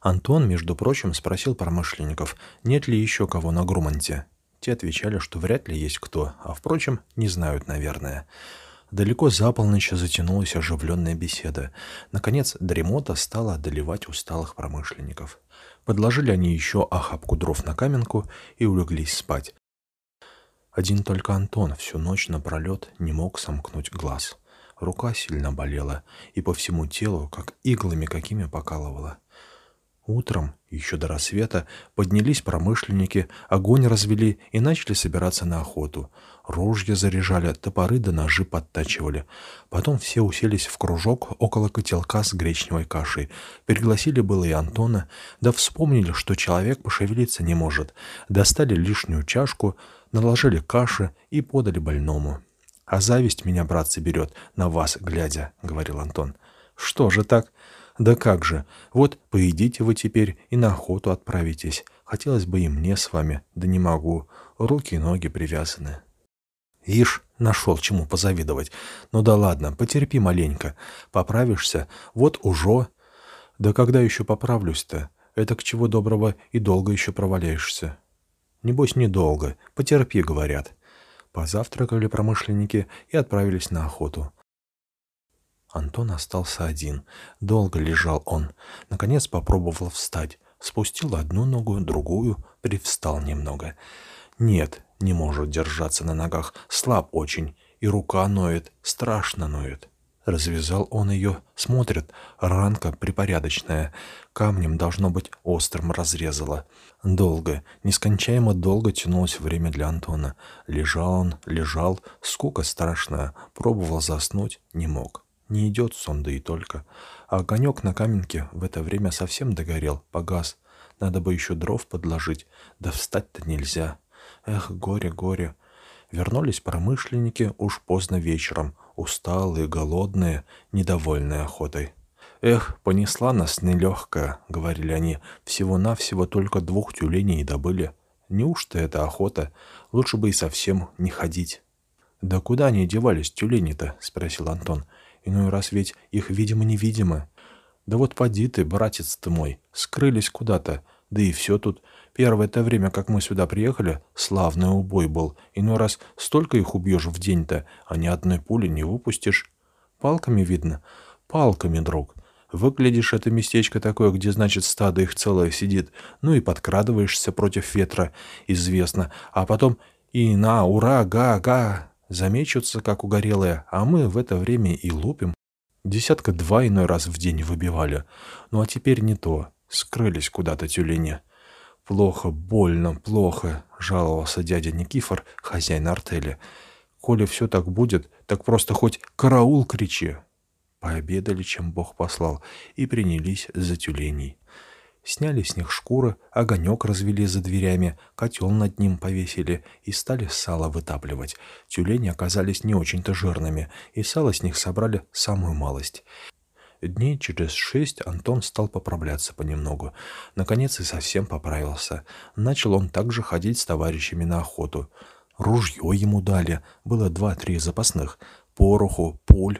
Антон, между прочим, спросил промышленников, нет ли еще кого на Груманте. Те отвечали, что вряд ли есть кто, а, впрочем, не знают, наверное. Далеко за полночь затянулась оживленная беседа. Наконец, дремота стала одолевать усталых промышленников. Подложили они еще охапку дров на каменку и улеглись спать. Один только Антон всю ночь напролет не мог сомкнуть глаз. Рука сильно болела, и по всему телу, как иглами какими покалывала. Утром, еще до рассвета, поднялись промышленники, огонь развели и начали собираться на охоту. Ружья заряжали, топоры да ножи подтачивали. Потом все уселись в кружок около котелка с гречневой кашей. Пригласили было и Антона, да вспомнили, что человек пошевелиться не может. Достали лишнюю чашку, наложили каши и подали больному. «А зависть меня, братцы, берет, на вас глядя», — говорил Антон. «Что же так?» Да как же, вот поедите вы теперь и на охоту отправитесь. Хотелось бы и мне с вами, да не могу. Руки и ноги привязаны. Ишь, нашел чему позавидовать. Ну да ладно, потерпи маленько. Поправишься, вот уже. Да когда еще поправлюсь-то? Это к чего доброго и долго еще проваляешься. Небось, недолго. Потерпи, говорят. Позавтракали промышленники и отправились на охоту. Антон остался один. Долго лежал он. Наконец попробовал встать. Спустил одну ногу, другую, привстал немного. Нет, не может держаться на ногах, слаб очень, и рука ноет, страшно ноет. Развязал он ее, смотрит, ранка припорядочная, камнем, должно быть, острым разрезала. Долго, нескончаемо долго тянулось время для Антона. Лежал он, лежал, скука страшная, пробовал заснуть, не мог. Не идет сон, да и только. А огонек на каменке в это время совсем догорел, погас. Надо бы еще дров подложить, да встать-то нельзя. Эх, горе, горе. Вернулись промышленники уж поздно вечером, усталые, голодные, недовольные охотой. «Эх, понесла нас нелегкая», — говорили они, — «всего-навсего только двух тюленей добыли. Неужто это охота? Лучше бы и совсем не ходить». «Да куда они девались, тюлени-то?» — спросил Антон. Иной раз ведь их видимо-невидимо. Да вот поди ты, братец ты мой, скрылись куда-то. Да и все тут. Первое-то время, как мы сюда приехали, славный убой был. Иной раз столько их убьешь в день-то, а ни одной пули не выпустишь. Палками видно? Палками, друг. Выглядишь это местечко такое, где, значит, стадо их целое сидит, ну и подкрадываешься против ветра, известно, а потом и на, ура, га-га, замечутся, как угорелые, а мы в это время и лупим. Десятка два иной раз в день выбивали. Ну а теперь не то. Скрылись куда-то тюлени. Плохо, больно, плохо, жаловался дядя Никифор, хозяин артели. Коли все так будет, так просто хоть караул кричи. Пообедали, чем Бог послал, и принялись за тюленей. Сняли с них шкуры, огонек развели за дверями, котел над ним повесили и стали сало вытапливать. Тюлени оказались не очень-то жирными, и сало с них собрали самую малость. Дней через шесть Антон стал поправляться понемногу. Наконец и совсем поправился. Начал он также ходить с товарищами на охоту. Ружье ему дали, было два-три запасных, пороху, пуль.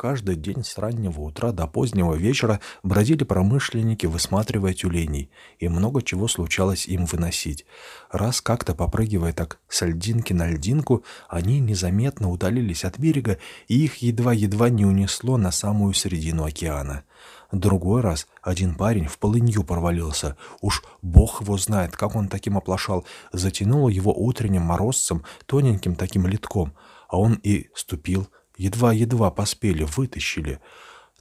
Каждый день с раннего утра до позднего вечера бродили промышленники, высматривая тюленей, и много чего случалось им выносить. Раз как-то попрыгивая так с льдинки на льдинку, они незаметно удалились от берега, и их едва-едва не унесло на самую середину океана. Другой раз один парень в полынью провалился. Уж бог его знает, как он таким оплошал. Затянуло его утренним морозцем, тоненьким таким литком, а он и ступил, Едва-едва поспели, вытащили.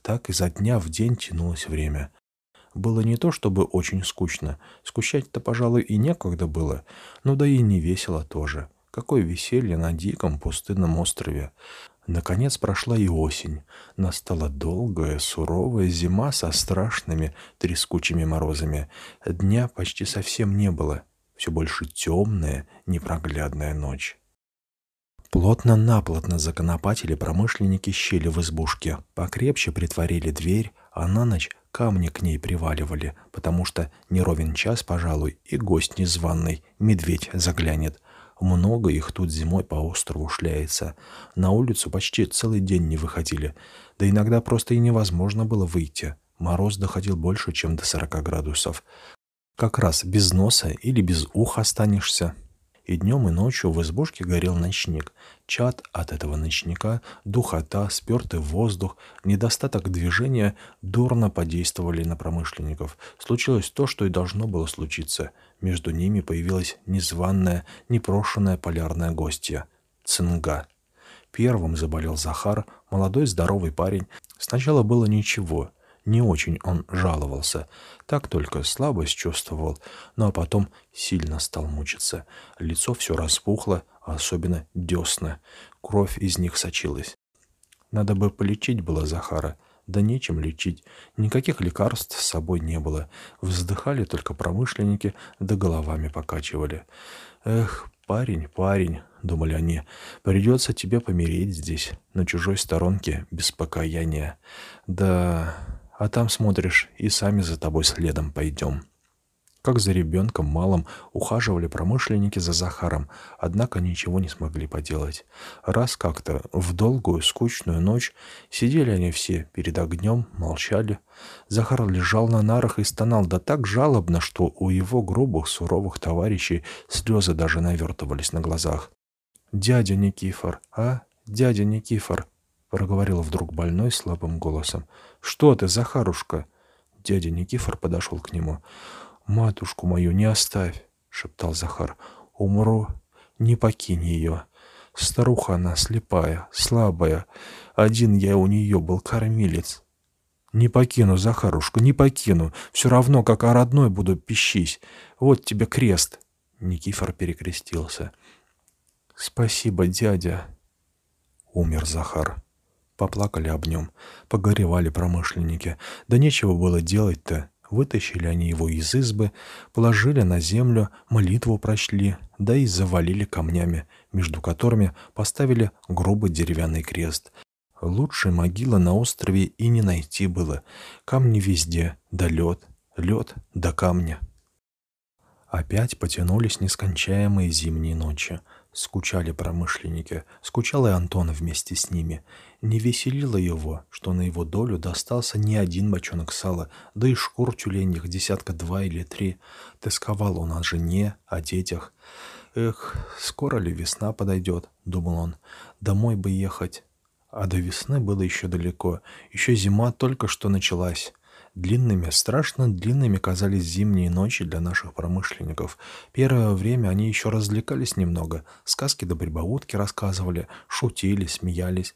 Так изо дня в день тянулось время. Было не то чтобы очень скучно. Скучать-то, пожалуй, и некогда было. Но да и не весело тоже. Какое веселье на диком пустынном острове. Наконец прошла и осень. Настала долгая, суровая зима со страшными трескучими морозами. Дня почти совсем не было. Все больше темная, непроглядная ночь. Плотно-наплотно законопатили промышленники щели в избушке, покрепче притворили дверь, а на ночь камни к ней приваливали, потому что не ровен час, пожалуй, и гость незваный, медведь заглянет. Много их тут зимой по острову шляется. На улицу почти целый день не выходили, да иногда просто и невозможно было выйти. Мороз доходил больше, чем до 40 градусов. Как раз без носа или без уха останешься. И днем, и ночью в избушке горел ночник. Чад от этого ночника, духота, спертый воздух, недостаток движения дурно подействовали на промышленников. Случилось то, что и должно было случиться. Между ними появилась незваная, непрошенная полярная гостья — цинга. Первым заболел Захар, молодой здоровый парень. Сначала было ничего — не очень он жаловался, так только слабость чувствовал, ну а потом сильно стал мучиться. Лицо все распухло, особенно десна. Кровь из них сочилась. Надо бы полечить было Захара, да нечем лечить. Никаких лекарств с собой не было. Вздыхали только промышленники, да головами покачивали. Эх, парень, парень, — думали они, — придется тебе помереть здесь, на чужой сторонке, без покаяния. Да... А там смотришь, и сами за тобой следом пойдем. Как за ребенком малым ухаживали промышленники за Захаром, однако ничего не смогли поделать. Раз как-то в долгую скучную ночь сидели они все перед огнем, молчали. Захар лежал на нарах и стонал да так жалобно, что у его грубых суровых товарищей слезы даже навертывались на глазах. «Дядя Никифор, а? Дядя Никифор!» — проговорил вдруг больной слабым голосом. «Что ты, Захарушка?» Дядя Никифор подошел к нему. «Матушку мою не оставь», — шептал Захар. «Умру, не покинь ее. Старуха она слепая, слабая. Один я у нее был кормилец. Не покину, Захарушка, не покину. Все равно, как о родной буду пищись. Вот тебе крест». Никифор перекрестился. «Спасибо, дядя», — умер Захар. Поплакали об нем, погоревали промышленники. Да нечего было делать-то. Вытащили они его из избы, положили на землю, молитву прочли, да и завалили камнями, между которыми поставили грубый деревянный крест. Лучшей могилы на острове и не найти было. Камни везде, да лед, лед да камня. Опять потянулись нескончаемые зимние ночи. Скучали промышленники, скучал и Антон вместе с ними. Не веселило его, что на его долю достался не один бочонок сала, да и шкур тюленьих десятка два или три. Тосковал он о жене, о детях. «Эх, скоро ли весна подойдет?» — думал он. «Домой бы ехать». А до весны было еще далеко, еще зима только что началась. Длинными, страшно длинными казались зимние ночи для наших промышленников. Первое время они еще развлекались немного, сказки до да прибаутки рассказывали, шутили, смеялись.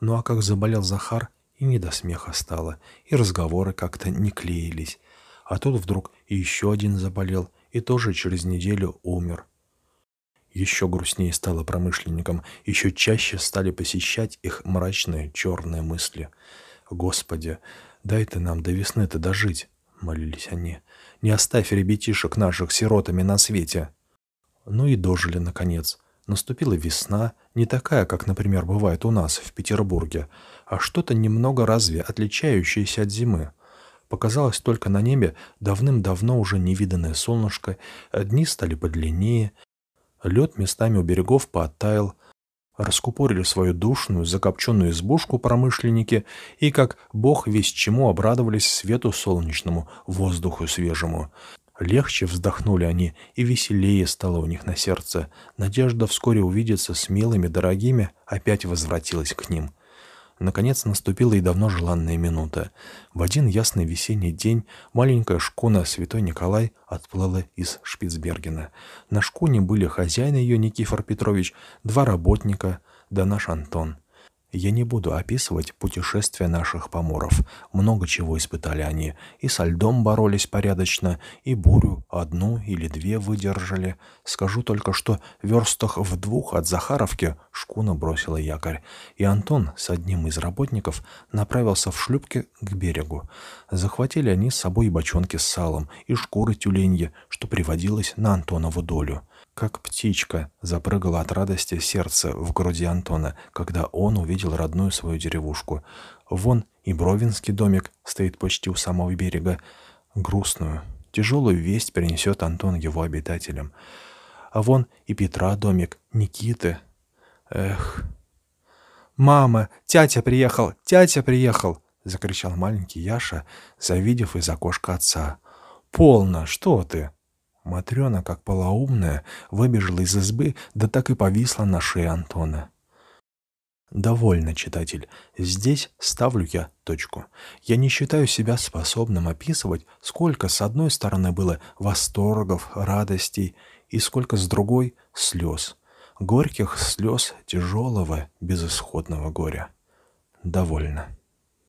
Ну а как заболел Захар, и не до смеха стало, и разговоры как-то не клеились. А тут вдруг еще один заболел, и тоже через неделю умер. Еще грустнее стало промышленникам, еще чаще стали посещать их мрачные черные мысли. Господи, «Дай ты нам до весны-то дожить», — молились они. «Не оставь ребятишек наших сиротами на свете». Ну и дожили, наконец. Наступила весна, не такая, как, например, бывает у нас, в Петербурге, а что-то немного разве отличающееся от зимы. Показалось только на небе давным-давно уже невиданное солнышко, дни стали подлиннее, лед местами у берегов пооттаял, раскупорили свою душную, закопченную избушку промышленники и, как бог весь чему, обрадовались свету солнечному, воздуху свежему. Легче вздохнули они, и веселее стало у них на сердце. Надежда вскоре увидеться с милыми, дорогими опять возвратилась к ним. Наконец наступила и давно желанная минута. В один ясный весенний день маленькая шкуна «Святой Николай» отплыла из Шпицбергена. На шкуне были хозяин ее Никифор Петрович, два работника, да наш Антон. Я не буду описывать путешествия наших поморов. Много чего испытали они. И со льдом боролись порядочно, и бурю одну или две выдержали. Скажу только, что в верстах в двух от Захаровки шкуна бросила якорь, и Антон с одним из работников направился в шлюпке к берегу. Захватили они с собой бочонки с салом и шкуры тюленья, что приводилось на Антонову долю. Как птичка запрыгало от радости сердце в груди Антона, когда он увидел родную свою деревушку. Вон и Бровинский домик стоит почти у самого берега. Грустную, тяжелую весть принесет Антон его обитателям. А вон и Петра домик, Никиты. Эх... «Мама! Тятя приехал! Тятя приехал!» — закричал маленький Яша, завидев из окошка отца. «Полно! Что ты?» Матрена, как полоумная, выбежала из избы, да так и повисла на шее Антона. Довольно, читатель. Здесь ставлю я точку. Я не считаю себя способным описывать, сколько с одной стороны было восторгов, радостей, и сколько с другой — слез. Горьких слез тяжелого, безысходного горя. Довольно.